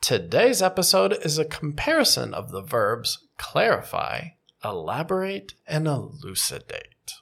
Today's episode is a comparison of the verbs clarify, elaborate, and elucidate.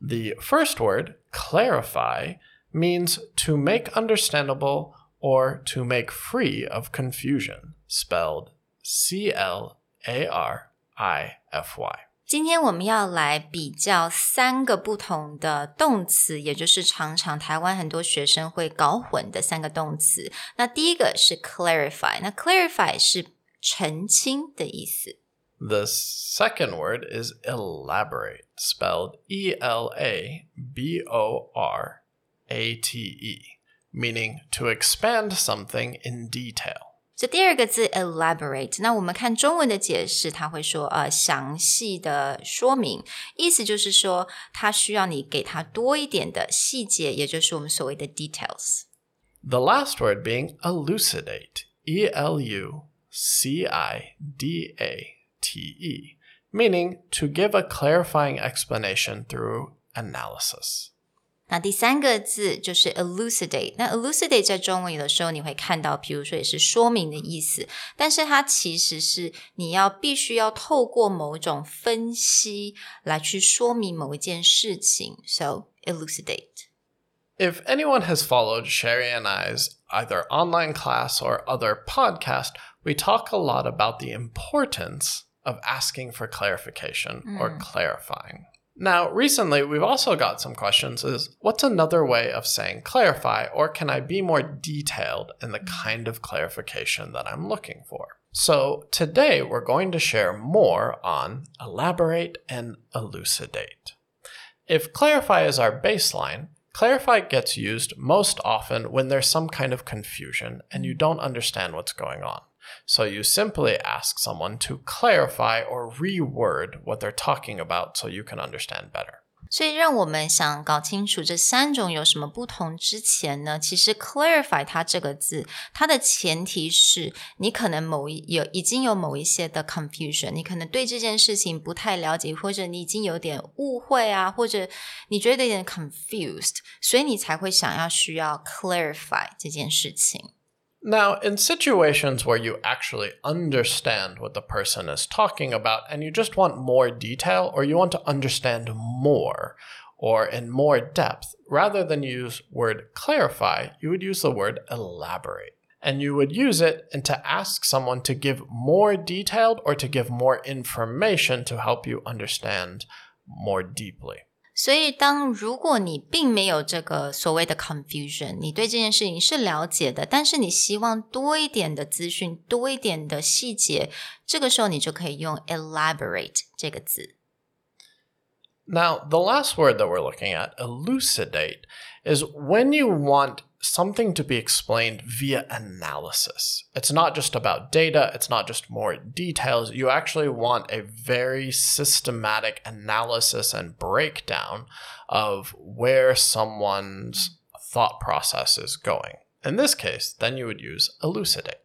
The first word, clarify, means to make understandable or to make free of confusion, spelled C L A R I F Y. 今天我们要来比较三个不同的动词，也就是常常台湾很多学生会搞混的三个动词。那第一个是 clarify，那 clarify 是澄清的意思。 The second word is elaborate, spelled E L A B O R A T E, meaning to expand something in detail. 这第二个字 elaborate，那我们看中文的解释，它会说呃详细的说明，意思就是说它需要你给它多一点的细节，也就是我们所谓的 details。 The last word being elucidate, E L U C I D A T E, meaning to give a clarifying explanation through analysis. 那第三个字就是 elucidate。那 elucidate 在中文有的时候你会看到，比如说也是说明的意思，但是它其实是你要必须要透过某种分析来去说明某一件事情。So elucidate。 If anyone has followed Sherry and I's either online class or other podcast, we talk a lot about the importance of asking for clarification or clarifying. Now, recently we've also got some questions is what's another way of saying clarify or can I be more detailed in the kind of clarification that I'm looking for? So, today we're going to share more on elaborate and elucidate. If clarify is our baseline, clarify gets used most often when there's some kind of confusion and you don't understand what's going on. So you simply ask someone to clarify or reword what they're talking about so you can understand better. 所以，让我们想搞清楚这三种有什么不同之前呢，其实 clarify 它这个字，它的前提是你可能某一有已经有某一些的 confusion，你可能对这件事情不太了解，或者你已经有点误会啊，或者你觉得有点 confused，所以你才会想要需要 clarify 这件事情。 Now, in situations where you actually understand what the person is talking about and you just want more detail or you want to understand more or in more depth, rather than use word clarify, you would use the word elaborate. And you would use it and to ask someone to give more detailed or to give more information to help you understand more deeply. 所以，当如果你并没有这个所谓的 confusion，你对这件事情是了解的，但是你希望多一点的资讯，多一点的细节，这个时候你就可以用 elaborate 这个字。Now, the last word that we're looking at, elucidate, is when you want something to be explained via analysis. It's not just about data, it's not just more details. You actually want a very systematic analysis and breakdown of where someone's thought process is going. In this case, then you would use elucidate.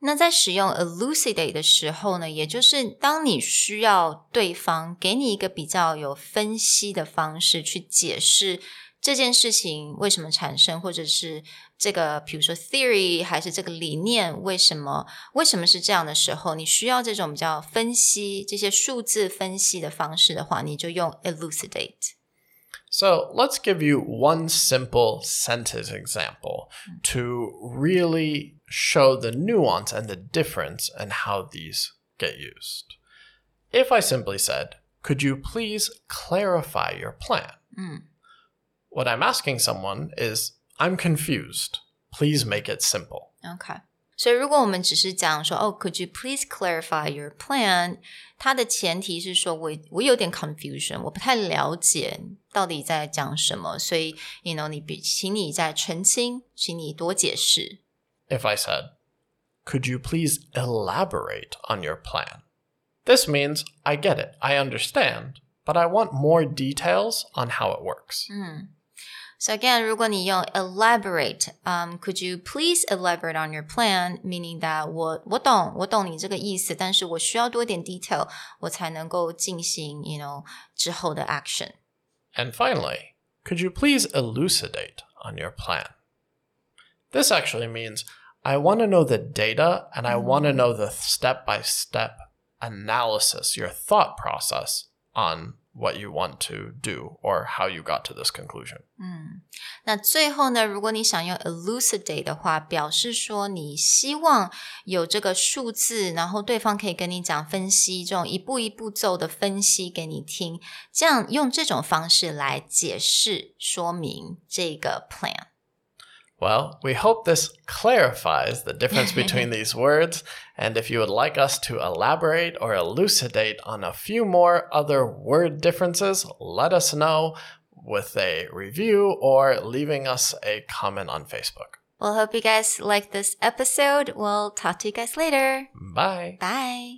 那在使用 elucidate 的时候呢，也就是当你需要对方给你一个比较有分析的方式去解释 这件事情为什么产生，或者是这个比如说 theory 还是这个理念为什么为什么是这样的时候，你需要这种比较分析这些数字分析的方式的话，你就用 elucidate。 So let's give you one simple sentence example to really show the nuance and the difference in how these get used. If I simply said, Could you please clarify your plan? What I'm asking someone is, I'm confused. Please make it simple. OK，所以如果我们只是讲说，哦，Could you please clarify your plan？它的前提是说我我有点 confusion，我不太了解到底在讲什么，所以，you know，你比，请你再澄清，请你多解释。 If I said, Could you please elaborate on your plan? This means I get it, I understand, but I want more details on how it works. So again, 如果你用 elaborate, um, could you please elaborate on your plan? Meaning that 我我懂我懂你这个意思，但是我需要多点 detail，我才能够进行 you know 之后的 action。 And finally, could you please elucidate on your plan? This actually means I want to know the data and I want to know the step by step analysis, your thought process on what you want to do or how you got to this conclusion. 嗯那最后呢，如果你想用 elucidate 的话，表示说你希望有这个数字，然后对方可以跟你讲分析，这种一步一步走的分析给你听，这样用这种方式来解释说明这个 plan。Well, we hope this clarifies the difference between these words. And if you would like us to elaborate or elucidate on a few more other word differences, let us know with a review or leaving us a comment on Facebook. Well, hope you guys like this episode. We'll talk to you guys later. Bye. Bye.